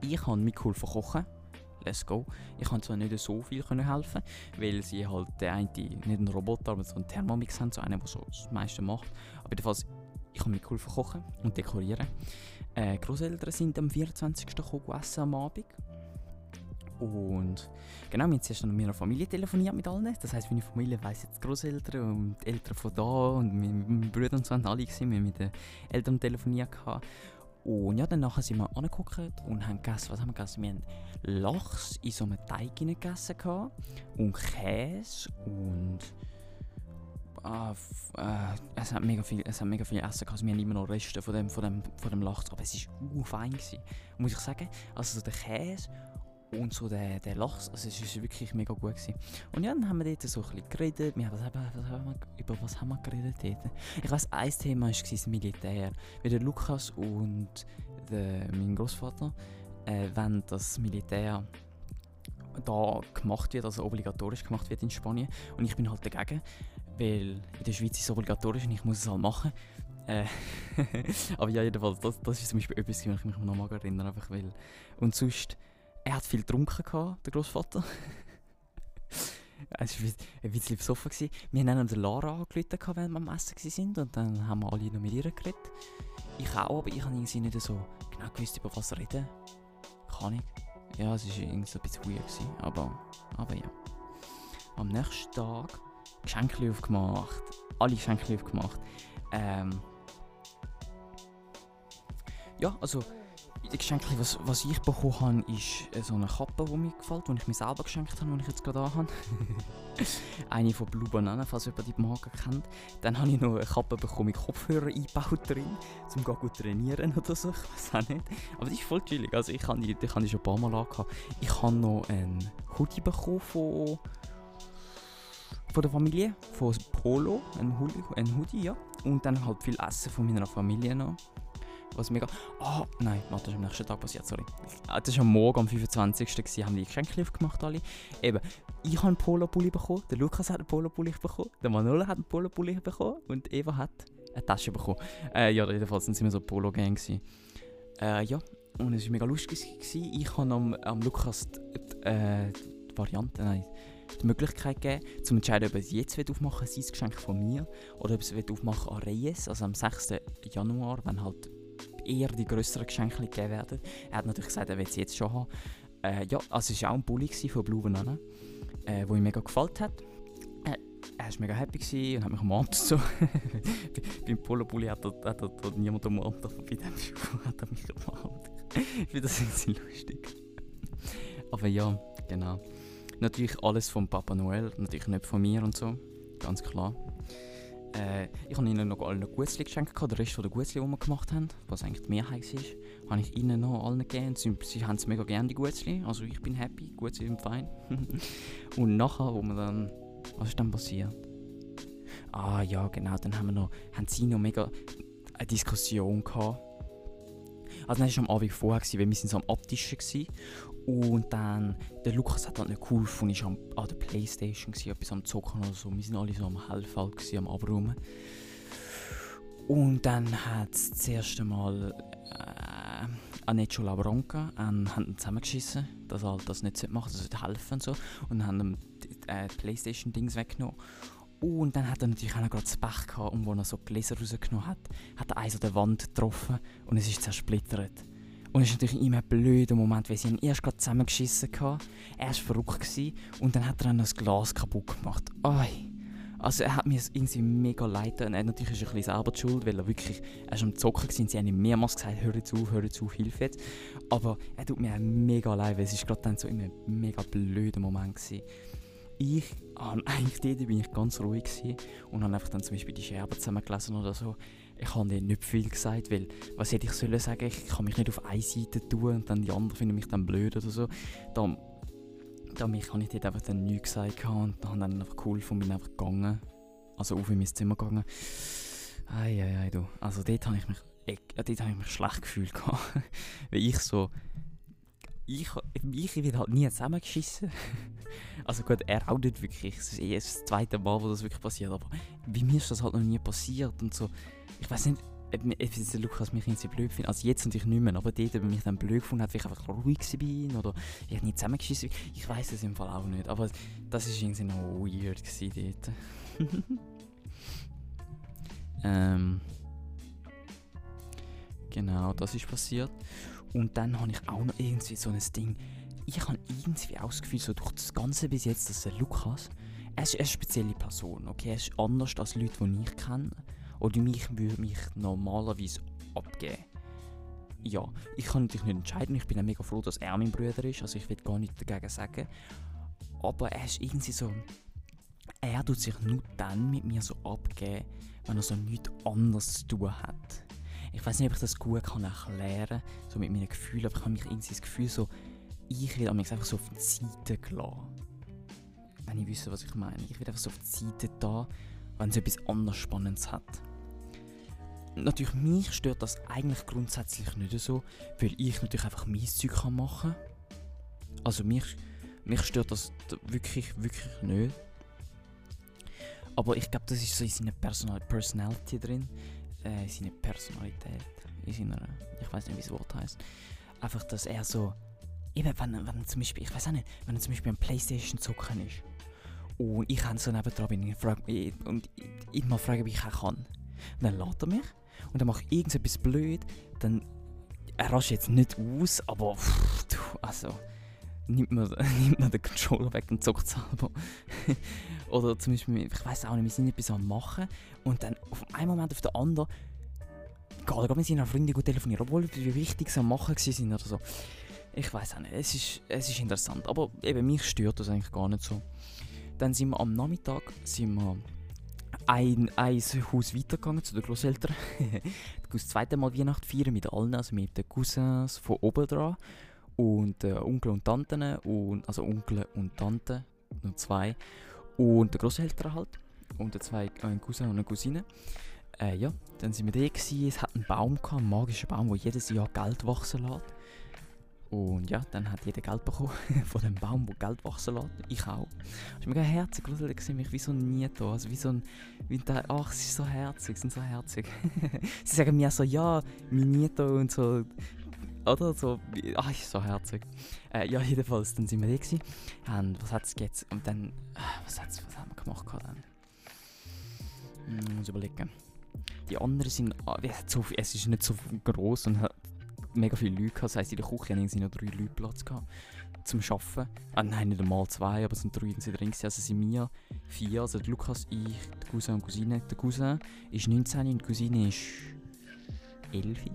Ich habe mich cool verkochen. Let's go. Ich konnte zwar nicht so viel helfen, weil sie halt der eine, nicht ein Roboter, aber so einen Thermomix haben, so einen, der so das meiste macht. Aber jedenfalls, ich habe mich cool verkochen und dekorieren. Äh, Großeltern sind am 24. gekommen essen am Abend. Und genau, wir haben zuerst noch mit meiner Familie telefoniert mit allen. Das heisst, meine Familie weiss jetzt Großeltern und die Eltern von da und meine, Brüder und so haben alle gesehen. Wir haben mit den Eltern telefoniert. Gehabt. Und ja, dann sind wir angeguckt und haben gegessen. Was haben wir gegessen? Wir haben Lachs in so einem Teig gegessen und Käse und Ah, äh, es, hat mega viel, es hat mega viel Essen gehabt. Wir haben immer noch Reste von dem, von dem, von dem Lachs. Aber es war uh, fein. Gewesen. Muss ich sagen. Also so der Käse und so der, der Lachs. Also es war wirklich mega gut. Gewesen. Und ja, dann haben wir dort so ein bisschen geredet. Wir, haben, was haben wir, über was haben wir geredet dort? Ich weiss, ein Thema war das Militär. Wie der Lukas und der, mein Großvater äh, wenn das Militär da gemacht wird, also obligatorisch gemacht wird in Spanien. Und ich bin halt dagegen, weil in der Schweiz ist es obligatorisch und ich muss es halt machen. Äh, [laughs] aber ja, jedenfalls, das, das ist zum Beispiel etwas, was ich mich noch mal erinnere, einfach weil. Und sonst, er hat viel getrunken, gehabt, der Großvater. [laughs] Es war ein bisschen besoffen. Gewesen. Wir haben dann Lara angerufen, während wir am Essen waren. Und dann haben wir alle noch mit ihr geredet. Ich auch, aber ich habe irgendwie nicht so genau gewusst, über was reden. Kann ich. Ja, es war irgendwie so ein bisschen weird. Gewesen, aber, aber ja. Am nächsten Tag Geschenke aufgemacht. Alle Geschenke aufgemacht. Ähm, ja, also die Geschenke, was, was ich bekommen habe, ist äh, so eine Kappe, die mir gefällt, die ich mir selber geschenkt habe, die ich jetzt gerade habe. [laughs] eine von Blue Banana, falls jemand die Marke kennt. Dann habe ich noch eine Kappe bekommen mit Kopfhörer eingebaut drin, um gut trainieren oder so, ich weiß auch nicht. Aber die ist voll chillig, also ich habe die, die, habe die schon ein paar Mal angehabt. Ich habe noch einen Hoodie bekommen von von der Familie, von Polo, ein Hoodie, ein Hoodie, ja. Und dann halt viel Essen von meiner Familie noch. Was mega. Ah, oh, nein, warte, das ist am nächsten Tag passiert, sorry. Ah, das war am Morgen, am 25. Gewesen, haben die Geschenke gemacht alle. Eben, ich habe einen Polo-Pulli bekommen, der Lukas hat einen Polo-Pulli bekommen, der Manolo hat einen Polo-Pulli bekommen und Eva hat eine Tasche bekommen. Äh, ja, jedenfalls sind wir so Polo-Gang Äh, ja, und es war mega lustig. Gewesen. Ich habe am, am Lukas die, äh, die Variante, nein, die Möglichkeit gegeben, zu entscheiden, ob es jetzt aufmachen will, sein Geschenk von mir, oder ob es aufmachen an Reyes, also am 6. Januar, wenn halt eher die größeren Geschenke gegeben werden. Er hat natürlich gesagt, er will es jetzt schon haben. Äh, ja, also es war auch ein Bulli von Blue Banana, äh, wo ihm mega gefallen hat. Äh, er war mega happy und hat mich umarmt. So. [laughs] Beim Polo Bulli hat er, hat er, hat niemand umarmt, aber bei dem Schuh hat er mich umarmt. [laughs] ich finde das irgendwie lustig. Aber ja, genau. Natürlich alles vom Papa Noel, natürlich nicht von mir und so, ganz klar. Äh, ich habe ihnen noch allen Gutzli geschenkt, den Rest der Gutzli, die wir gemacht haben, was eigentlich die Mehrheit war, habe ich ihnen noch allen gegeben. Sie, sie haben es mega gerne, die Gutzli, also ich bin happy, Gutzli sind fein. [laughs] und nachher, wo wir dann, was ist dann passiert? Ah ja, genau, dann haben wir noch, haben sie noch mega eine Diskussion gehabt. Also das war am Abend vorher, weil wir sind so am Abtischen und dann, der Lukas hat halt nicht geholfen ich war an der Playstation, gewesen, etwas am Zocken oder so. Wir waren alle so am gewesen, am Abräumen. Und dann hat es das erste Mal äh, Anecho Labronca ähm, haben zusammengeschissen, dass er halt das nicht machen sollte, das helfen und so. Und haben ihm die, äh, die Playstation-Dings weggenommen. Und dann hat er natürlich auch noch gerade das Pech gehabt, und wo er so Gläser rausgenommen hat, hat er eins an der Wand getroffen und es ist zersplittert. Und es ist natürlich immer ein blöder Moment, weil sie ihn erst gerade zusammengeschissen hatten. Er war verrückt gewesen, und dann hat er dann das Glas kaputt gemacht. Oi. Also er hat mir irgendwie mega leid und er natürlich ist er ein bisschen selber die schuld, weil er wirklich, er ist am Zocken gewesen, sie haben ihm mehrmals gesagt, hör zu, hör zu, hilf jetzt. Aber er tut mir mega leid, weil es ist gerade dann so immer ein mega blöder Moment gewesen. Ich, eigentlich dort bin ich ganz ruhig gewesen und habe einfach dann zum Beispiel die Scherben zusammengelesen oder so ich habe denen nicht viel gesagt, weil was hätte ich sollen sagen, ich kann mich nicht auf eine Seite tun und dann die anderen finden mich dann blöd oder so. Da, da mich habe ich dort einfach dann nichts gesagt und dann haben dann einfach cool von mir einfach gegangen. Also auf in mein Zimmer gegangen. Eieiei, du. Also dort habe ich mich, ich, dort habe ich mich schlecht gefühlt [laughs] weil ich so ich, ich werde halt nie zusammengeschissen. [laughs] also gut, er auch nicht wirklich. Es ist eh das zweite Mal, wo das wirklich passiert. Aber bei mir ist das halt noch nie passiert und so ich weiß nicht, ob, der Lukas mich irgendwie blöd findet. Also jetzt natürlich nicht mehr, aber dort, ob er mich dann blöd gefunden hat, weil ich einfach ruhig war oder ich nicht zusammengeschissen Ich weiß es im Fall auch nicht, aber das war irgendwie noch weird dort. [laughs] ähm, genau, das ist passiert. Und dann habe ich auch noch irgendwie so ein Ding. Ich habe irgendwie auch das Gefühl, so durch das Ganze bis jetzt, dass der Lukas, er ist eine spezielle Person, okay? Er ist anders als Leute, die ich kenne oder mich würde mich normalerweise abgeben. ja, ich kann natürlich nicht entscheiden. Ich bin auch mega froh, dass er mein Bruder ist. Also ich will gar nichts dagegen sagen. Aber er ist irgendwie so... Er tut sich nur dann mit mir so abgeben, wenn er so nichts anderes zu tun hat. Ich weiß nicht, ob ich das gut kann erklären kann, so mit meinen Gefühlen, aber ich habe mich irgendwie das Gefühl so, ich will einfach so auf die Seite gelassen. Wenn ich wüsste, was ich meine. Ich will einfach so auf die Seite da, wenn es etwas anderes Spannendes hat. Natürlich, mich stört das eigentlich grundsätzlich nicht so, weil ich natürlich einfach mein Zeug machen kann. Also mich, mich stört das wirklich, wirklich nicht. Aber ich glaube, das ist so in seiner Personal Personality drin. Äh, in seiner Personalität. In seiner, ich weiß nicht, wie das Wort heißt. Einfach, dass er so. Eben, wenn, wenn zum Beispiel, ich weiß auch nicht, wenn er zum Beispiel am Playstation zocken ist. Und ich habe so nebendran bin frag, und ich, mal frage, wie ich auch kann. Und dann lädt er mich und dann mache ich irgendetwas blöd, dann er rastet jetzt nicht aus, aber pff, du, also nimmt man, [laughs] nimmt man den Controller weg und zockt selber. [laughs] oder zum Beispiel, ich weiß auch nicht, wir sind etwas am machen und dann auf einen Moment auf den anderen geht er mit seiner Freundin gut telefonieren, obwohl wir wichtig am Machen waren oder so. Ich weiß auch nicht, es ist, es ist interessant, aber eben mich stört das eigentlich gar nicht so. Dann sind wir am Nachmittag sind wir ein, ein Haus weitergegangen zu den Großeltern. [laughs] das zweite Mal Weihnachten feiern mit allen, also mit den Cousins von oben dran und äh, Onkel und Tanten und also Onkel und Tante, nur zwei und der Großeltern halt und der zwei ein Cousin und eine Cousine. Äh, ja, dann sind wir da gewesen. Es hat einen Baum gehabt, einen magischen Baum, der jedes Jahr Geld wachsen lässt. Und ja, dann hat jeder Geld bekommen [laughs] von dem Baum, der Geld wachsen lässt. Ich auch. Das ist mega herzig, gruselig war mich wie so ein Nieto. Also wie so ein, wie der, ach, sie ist so herzig, sie sind so herzig. [laughs] sie sagen mir so, ja, mein Nieto und so. Oder so, ach, ist so herzig. Äh, ja, jedenfalls, dann sind wir da gewesen. Und was hat es jetzt, und dann, was, hat's, was haben wir gemacht dann? Hm, muss überlegen. Die anderen sind, ah, es ist nicht so groß und hat mega viele Leute gehabt. Das heisst, in der Küche hatten sie noch drei Leute Platz gehabt, zum Arbeiten. Ah, nein, nicht einmal zwei, aber es sind drei sind drin. Also sind wir vier, also Lukas, ich, der Cousin und Cousine. Der Cousin ist 19 und die Cousine ist 11.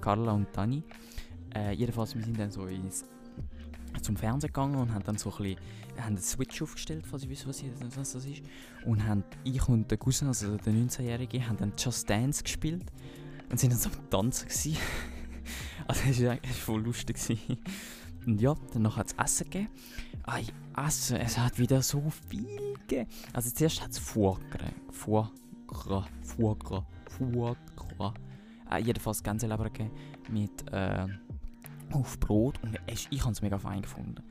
Carla und Dani. Äh, jedenfalls, wir sind dann so ins, zum Fernsehen gegangen und haben dann so ein bisschen haben den Switch aufgestellt, falls ich weiß, was, was das ist. Und haben, ich und der Cousin, also der 19-Jährige, haben dann Just Dance gespielt. Und sind dann so am Tanzen [laughs] also es war voll lustig. Und ja, danach hat es Essen gegeben. Ay, Essen, es hat wieder so viel gegeben. Also zuerst hat es Foie Foie Gras, Foie Gras, Foie Gras. Äh, jedenfalls Gänseleber gegeben mit äh, auf Brot. Und ich, ich habe es mega fein gefunden.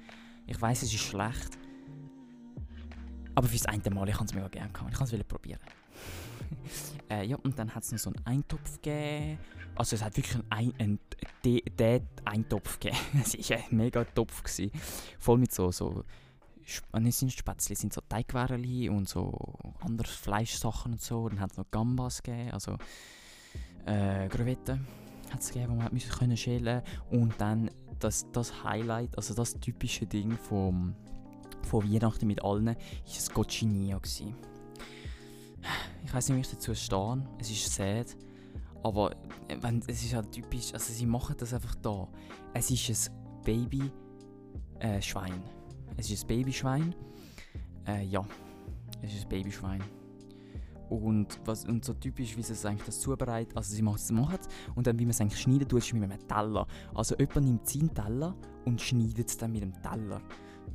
Ich weiß, es ist schlecht. Aber fürs eine Mal, ich habe es mega gerne gehabt. Ich kann es probieren. [laughs] äh, ja, und dann hat es noch so einen Eintopf gegeben. Also es hat wirklich einen, einen, einen Eintopf gegeben. [laughs] es war ein mega Topf. Gewesen. Voll mit so, so äh, nicht sind Spätzle, sind so Teigwärli und so andere Fleischsachen und so. Dann hat es noch Gambas gegeben, also äh, Crevetten hat es gegeben, die man müssen können schälen Und dann das, das Highlight, also das typische Ding vom, von Weihnachten mit allen, war das Coccinillo. Gewesen. Ich weiß nicht, wie ich dazu stehe. Es ist sad. Aber äh, wenn, es ist halt typisch. Also, sie machen das einfach da. Es ist ein Babyschwein. Äh, es ist ein Babyschwein. Äh, ja, es ist ein Babyschwein. Und, was, und so typisch, wie sie es eigentlich das zubereitet, also sie macht es machen und dann, wie man es eigentlich schneiden tut, ist mit einem Teller. Also jemand nimmt seinen Teller und schneidet es dann mit dem Teller.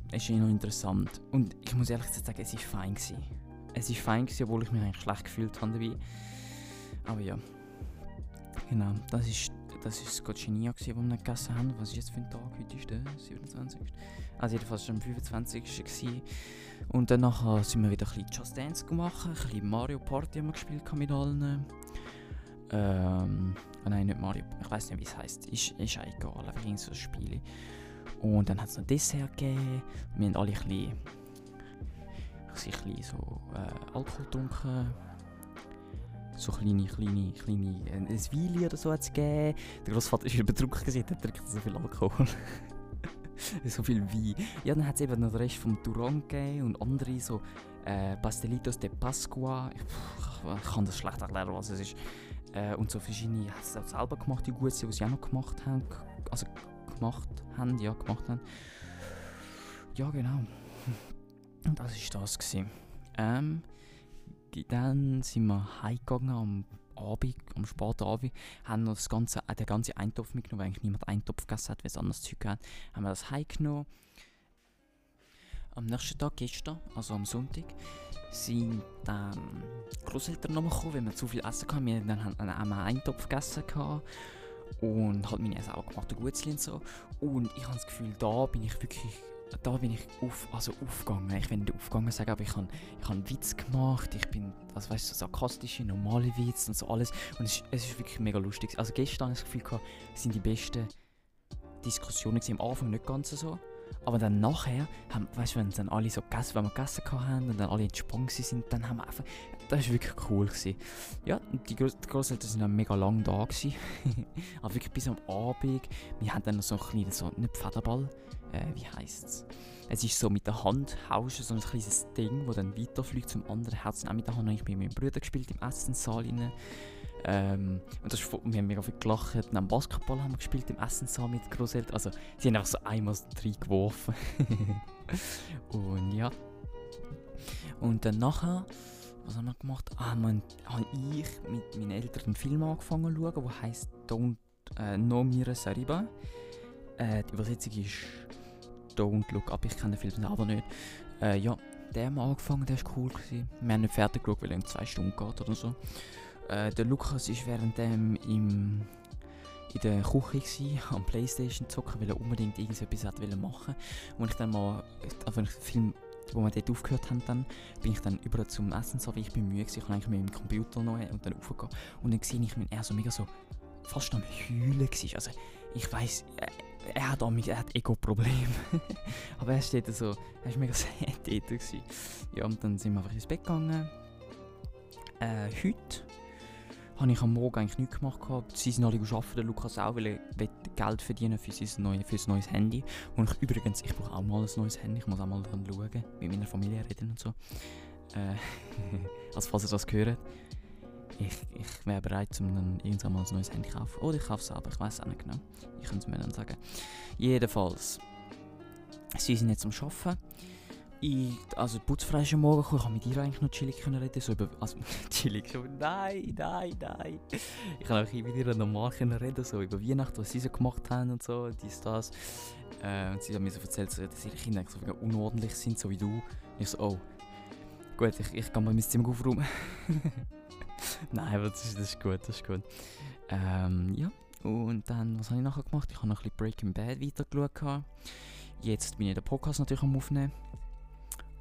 Das ist eh noch interessant. Und ich muss ehrlich sagen, es war fein. Gewesen es war fein, gewesen, obwohl ich mich eigentlich schlecht gefühlt habe dabei. Aber ja. Genau, das ist das ist das Coccinia, das wir gegessen haben. Was ist jetzt für ein Tag? Heute ist der 27. Also jedenfalls am 25. Gewesen. Und dann sind wir wieder ein bisschen Just Dance gemacht, ein bisschen Mario Party haben wir gespielt mit allen. Ähm, oh nein, nicht Mario, ich weiß nicht wie es heisst. Ist, ist auch egal, einfach irgend so ein Spiel. Und dann hat es noch Dessert gegeben. Wir haben alle ein bisschen ein bisschen so äh, Alkohol getrunken. So kleine, kleine, kleine, äh, ein Weile oder so hat es gegeben. Der Großvater war [laughs] betrunken, gewesen, der trinkt so viel Alkohol. [laughs] so viel Wein. Ja, dann hat es eben noch den Rest vom Duran gegeben und andere so äh, Pastelitos de Pascua. Ich, ich, kann das schlecht erklären, was es ist. Äh, und so verschiedene, ja, selber gemachte Gutse, die sie auch noch gemacht haben. Also gemacht haben, ja, gemacht haben. Ja, genau. Und [laughs] das war das. Gewesen. Ähm, dann sind wir heimgegangen am Abend, am späten Abend, haben noch das ganze, äh, den ganzen Eintopf mitgenommen, weil eigentlich niemand Eintopf gegessen hat, weil es anderes Zeug hat. Haben wir das heimgenommen. Am nächsten Tag, gestern, also am Sonntag, sind dann Großeltern noch gekommen, weil wir zu viel Essen hatten. Wir dann haben einmal einen Eintopf gegessen und halt meine selber gemachte Gutzli und so. Und ich habe das Gefühl, da bin ich wirklich da bin ich auf, also aufgegangen. Ich will nicht aufgegangen sagen, aber ich habe ich hab Witz gemacht. Ich bin, also weißt du, so sarkastische, normale Witze und so alles. Und es, es ist wirklich mega lustig. Also gestern habe ich das Gefühl gehabt, es sind die besten Diskussionen gewesen. Am Anfang nicht ganz so. Aber dann nachher, haben, weißt du, wenn dann alle so gegessen, wenn wir gegessen haben und dann alle entspannt sind, dann haben wir einfach, das war wirklich cool. Gewesen. Ja, die, Groß die Großeltern sind dann mega lang da [laughs] aber wirklich bis am Abend. Wir haben dann noch so ein kleines, so, nicht Federball, äh, wie heisst es? Es ist so mit der Hand hauschen, so ein kleines Ding, das dann weiterfliegt zum anderen Herzen. Auch mit der Hand habe ich mit meinem Bruder gespielt im Essenssaal. Rein. Ähm, und das ist, wir haben mega viel gelacht. Dann Basketball haben wir gespielt im Essenssaal mit Großeltern. Also, sie haben einfach so einmal reingeworfen. [laughs] und ja. Und dann nachher, was haben wir gemacht? Ah, man, habe ich mit meinen Eltern einen Film angefangen zu schauen, der heisst Don't äh, No Mira Sariba. Äh, die Übersetzung ist Don't Look Up. Ich kenne den Film aber nicht. Äh, ja, der haben wir angefangen, der war cool. Gewesen. Wir haben nicht fertig geschaut, weil er in zwei Stunden geht oder so. Äh, der Lukas war währenddem im, in der Küche gewesen, am Playstation zocken, weil er unbedingt irgendetwas hat machen Und ich dann mal, also den Film, wo wir dort aufgehört haben, dann, bin ich dann über zum Essen so, wie ich bin müde gewesen, ich eigentlich mit dem Computer noch und dann aufgehen. Und dann sehe ich, wie er so mega so fast am Heulen war. Also ich weiß, er, hat, er hat Ego-Probleme. [laughs] Aber er steht so, er war mega [laughs] sad dort. Ja, und dann sind wir einfach ins Bett gegangen. Äh, heute habe ich am Morgen eigentlich nichts gemacht. Gehabt. Sie sind alle arbeiten, der Lukas auch, weil er Geld verdienen für sein, neue, für sein neues Handy. Und ich übrigens, ich brauche auch mal ein neues Handy, ich muss auch mal dran schauen, mit meiner Familie reden und so. Äh, [laughs] also falls ihr das gehört. Ich, ich wäre bereit, um dann irgendwann mal ein neues Handy zu kaufen. Oder ich kaufe es selber, ich weiß auch nicht genau. Ich könnte es mir dann sagen. Jedenfalls, sie sind jetzt am Arbeiten ich, also putzfrei ist am Morgen gekommen, ich konnte mit ihr eigentlich noch chillig können reden, so über, also [laughs] chillig, so, nein, nein, nein. Ich kann auch mit ihr normal können reden, so über Weihnachten, was sie so gemacht haben und so, dies, das. Äh, und sie hat mir so erzählt, so, dass ihre Kinder so unordentlich sind, so wie du. Und ich so, oh, gut, ich, ich kann mal mein Zimmer aufräumen. [laughs] [laughs] nein, das ist, das ist gut, das ist gut. Ähm, ja, und dann, was habe ich nachher gemacht? Ich habe noch ein bisschen Breaking Bad weitergeschaut. Jetzt bin ich den Podcast natürlich am Aufnehmen.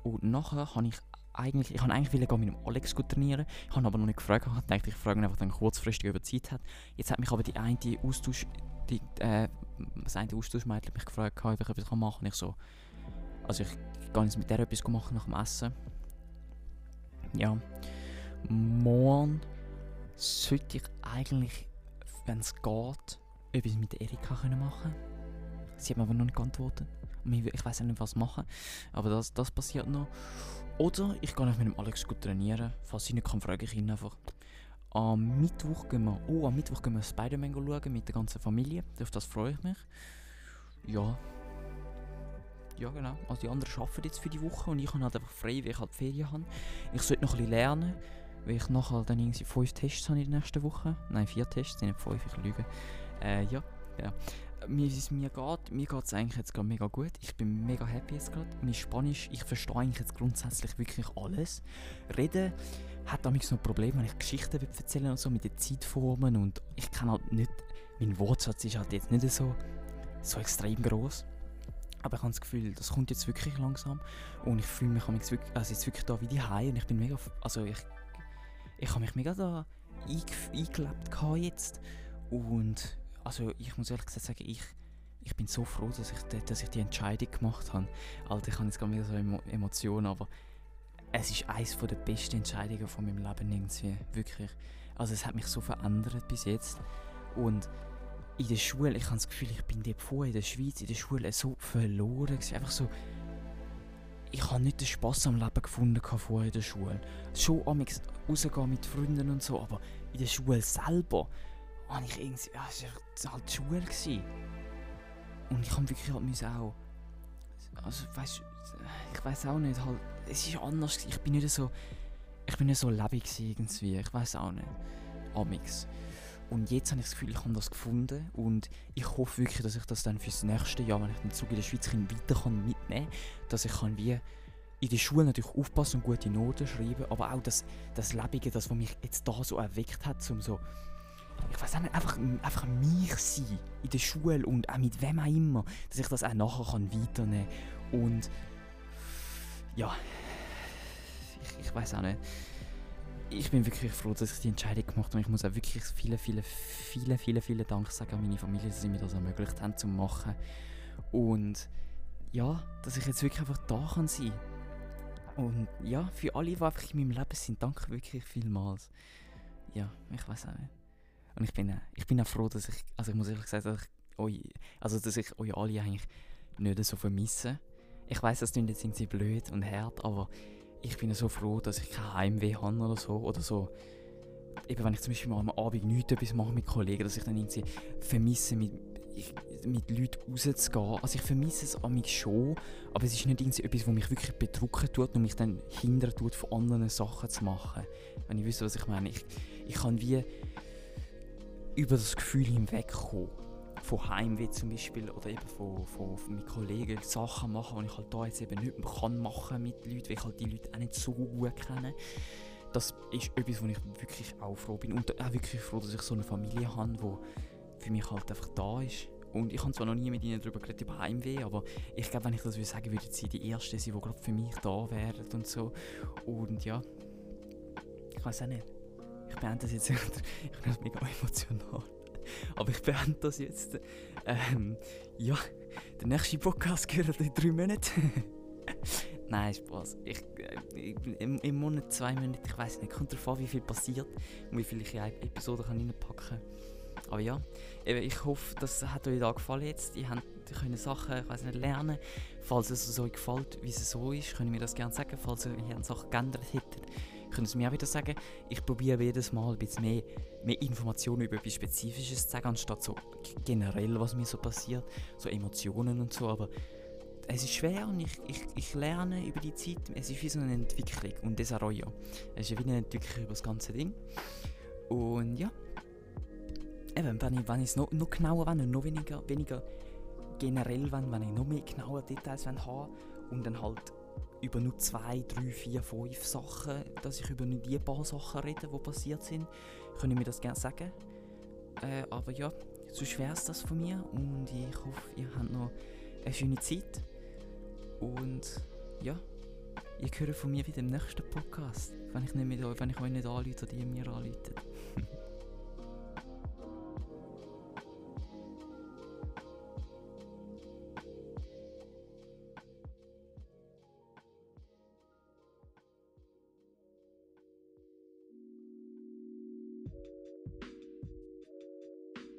Und nachher habe ich eigentlich, ich habe eigentlich mit dem Alex trainieren, ich habe aber noch nicht gefragt, ich dachte, ich frage ihn einfach dann kurzfristig, ob er Zeit hat. Jetzt hat mich aber die eine Austausch, die, äh, das eine Austauschmädchen mich gefragt, ob ich etwas machen kann. Ich so, also ich kann jetzt mit der etwas machen nach dem Essen. Ja, morgen sollte ich eigentlich, wenn es geht, etwas mit Erika machen können. Sie hat mir aber noch nicht geantwortet ich weiß nicht, was machen. Aber das, das passiert noch. Oder ich kann mit dem Alex gut trainieren. Falls ich nicht kann, frage ich ihn einfach. Am Mittwoch gehen wir, oh, am Mittwoch gehen wir Spider-Man schauen mit der ganzen Familie. Auf das freue ich mich. Ja. Ja, genau. Also die anderen arbeiten jetzt für die Woche und ich habe halt einfach frei, weil ich halt Ferien habe. Ich sollte noch ein bisschen lernen, weil ich nachher dann irgendwie fünf Tests habe in der nächsten Woche. Nein, vier Tests, sind nicht fünf, ich lüge. Äh, ja, ja wie es mir geht, mir geht es eigentlich jetzt gerade mega gut. Ich bin mega happy jetzt gerade. Mein Spanisch, ich verstehe eigentlich jetzt grundsätzlich wirklich alles. Reden hat damit noch Probleme, wenn ich Geschichten erzählen und so mit den Zeitformen und ich kann halt nicht, mein Wortschatz ist halt jetzt nicht so, so extrem groß. Aber ich habe das Gefühl, das kommt jetzt wirklich langsam und ich fühle mich wirklich, also jetzt wirklich da wie die und ich bin mega, also ich, ich habe mich mega da eingelebt jetzt und also ich muss ehrlich gesagt sagen, ich, ich bin so froh, dass ich, dass ich die Entscheidung gemacht habe. Alter, ich habe jetzt gar wieder so Emotionen, aber es ist eines der besten Entscheidungen von meinem Leben irgendwie, wirklich. Also es hat mich so verändert bis jetzt und in der Schule, ich habe das Gefühl, ich bin dort vorher in der Schweiz, in der Schule so verloren einfach so ich habe nicht den Spass am Leben gefunden vorher in der Schule. Schon am rausgehen mit Freunden und so, aber in der Schule selber, habe ich irgendwie, ja, es war halt die Schule. Gewesen. Und ich habe wirklich halt müssen auch, also weißt ich weiß auch nicht, halt, es ist anders. Ich bin nicht so, ich bin nicht so lebendig irgendwie, ich weiß auch nicht, amix. Und jetzt habe ich das Gefühl, ich habe das gefunden und ich hoffe wirklich, dass ich das dann fürs nächste Jahr, wenn ich den Zug in der Schweiz weiter kann mitnehmen kann, dass ich kann wie in der Schule natürlich aufpassen und gute Noten schreiben, aber auch das, das Lebige, das, was mich jetzt da so erweckt hat, um so, ich weiß nicht, einfach, einfach mich sein in der Schule und auch mit wem auch immer, dass ich das auch nachher kann weiternehmen kann. Und ja, ich, ich weiß auch nicht ich bin wirklich froh, dass ich die Entscheidung gemacht habe. Ich muss auch wirklich viele, viele, viele, viele, viele Dank sagen an meine Familie, dass sie mir das ermöglicht haben zu machen. Und ja, dass ich jetzt wirklich einfach da kann sein. Und ja, für alle, die einfach in meinem Leben sind, danke wirklich vielmals. Ja, ich weiß auch nicht. Und ich bin, äh, ich bin auch froh, dass ich, also ich muss ehrlich sagen, dass ich euch, also dass ich euch alle eigentlich nicht so vermisse. Ich weiß, das klingt jetzt irgendwie blöd und hart, aber ich bin so froh, dass ich kein Heimweh habe oder so. Oder so. Eben, wenn ich zum Beispiel mal am Abend nichts etwas mache mit Kollegen, dass ich dann irgendwie vermisse, mit, ich, mit Leuten rauszugehen. Also ich vermisse es an mich schon, aber es ist nicht irgendwie etwas, was mich wirklich bedrücken tut und mich dann hindern tut, von anderen Sachen zu machen. Wenn ich wüsste, was ich meine. Ich, ich kann wie über das Gefühl hinwegkommen von Heimweh zum Beispiel oder eben von, von, von mit Kollegen Sachen machen, die ich halt da jetzt eben nicht mehr kann machen mit Leuten, weil ich halt die Leute auch nicht so gut kenne. Das ist etwas, wo ich wirklich auch froh bin und auch wirklich froh, dass ich so eine Familie habe, die für mich halt einfach da ist. Und ich habe zwar noch nie mit ihnen darüber geredet, über Heimweh, aber ich glaube, wenn ich das würde sagen würde, sie die Ersten sein, die gerade für mich da wären und so. Und ja, ich weiß auch nicht. Ich beende das jetzt, [laughs] ich bin mega emotional. [laughs] Aber ich beende das jetzt. Ähm, ja, der nächste Podcast gehört in drei Monaten. [laughs] Nein, Spaß. Ich, äh, im, im, Monat, zwei Monate, ich weiß nicht, kommt darauf an, wie viel passiert und wie viel ich in eine Episode kann reinpacken kann. Aber ja, ich hoffe, das hat euch da gefallen jetzt. Ihr können Sachen, ich weiß nicht, lernen. Falls es euch gefällt, wie es so ist, könnt ihr mir das gerne sagen. Falls ihr Sachen geändert hättet, können Sie mir auch wieder sagen, ich probiere jedes Mal ein bisschen mehr, mehr Informationen über etwas Spezifisches zu sagen, anstatt so generell, was mir so passiert, so Emotionen und so, aber es ist schwer und ich, ich, ich lerne über die Zeit, es ist wie so eine Entwicklung und das auch ja. Es ist wie eine Entwicklung über das ganze Ding. Und ja, eben, wenn ich, es noch, noch genauer will und noch weniger, weniger generell will, wenn ich noch mehr genaue Details will und dann halt über nur zwei, drei, vier, fünf Sachen, dass ich über nur die paar Sachen rede, die passiert sind, könnt ihr mir das gerne sagen. Äh, aber ja, so schwer ist das von mir und ich hoffe, ihr habt noch eine schöne Zeit. Und ja, ihr hört von mir wieder im nächsten Podcast, wenn ich, nicht mit euch, wenn ich euch nicht anrufe oder ihr mir anruft. [laughs]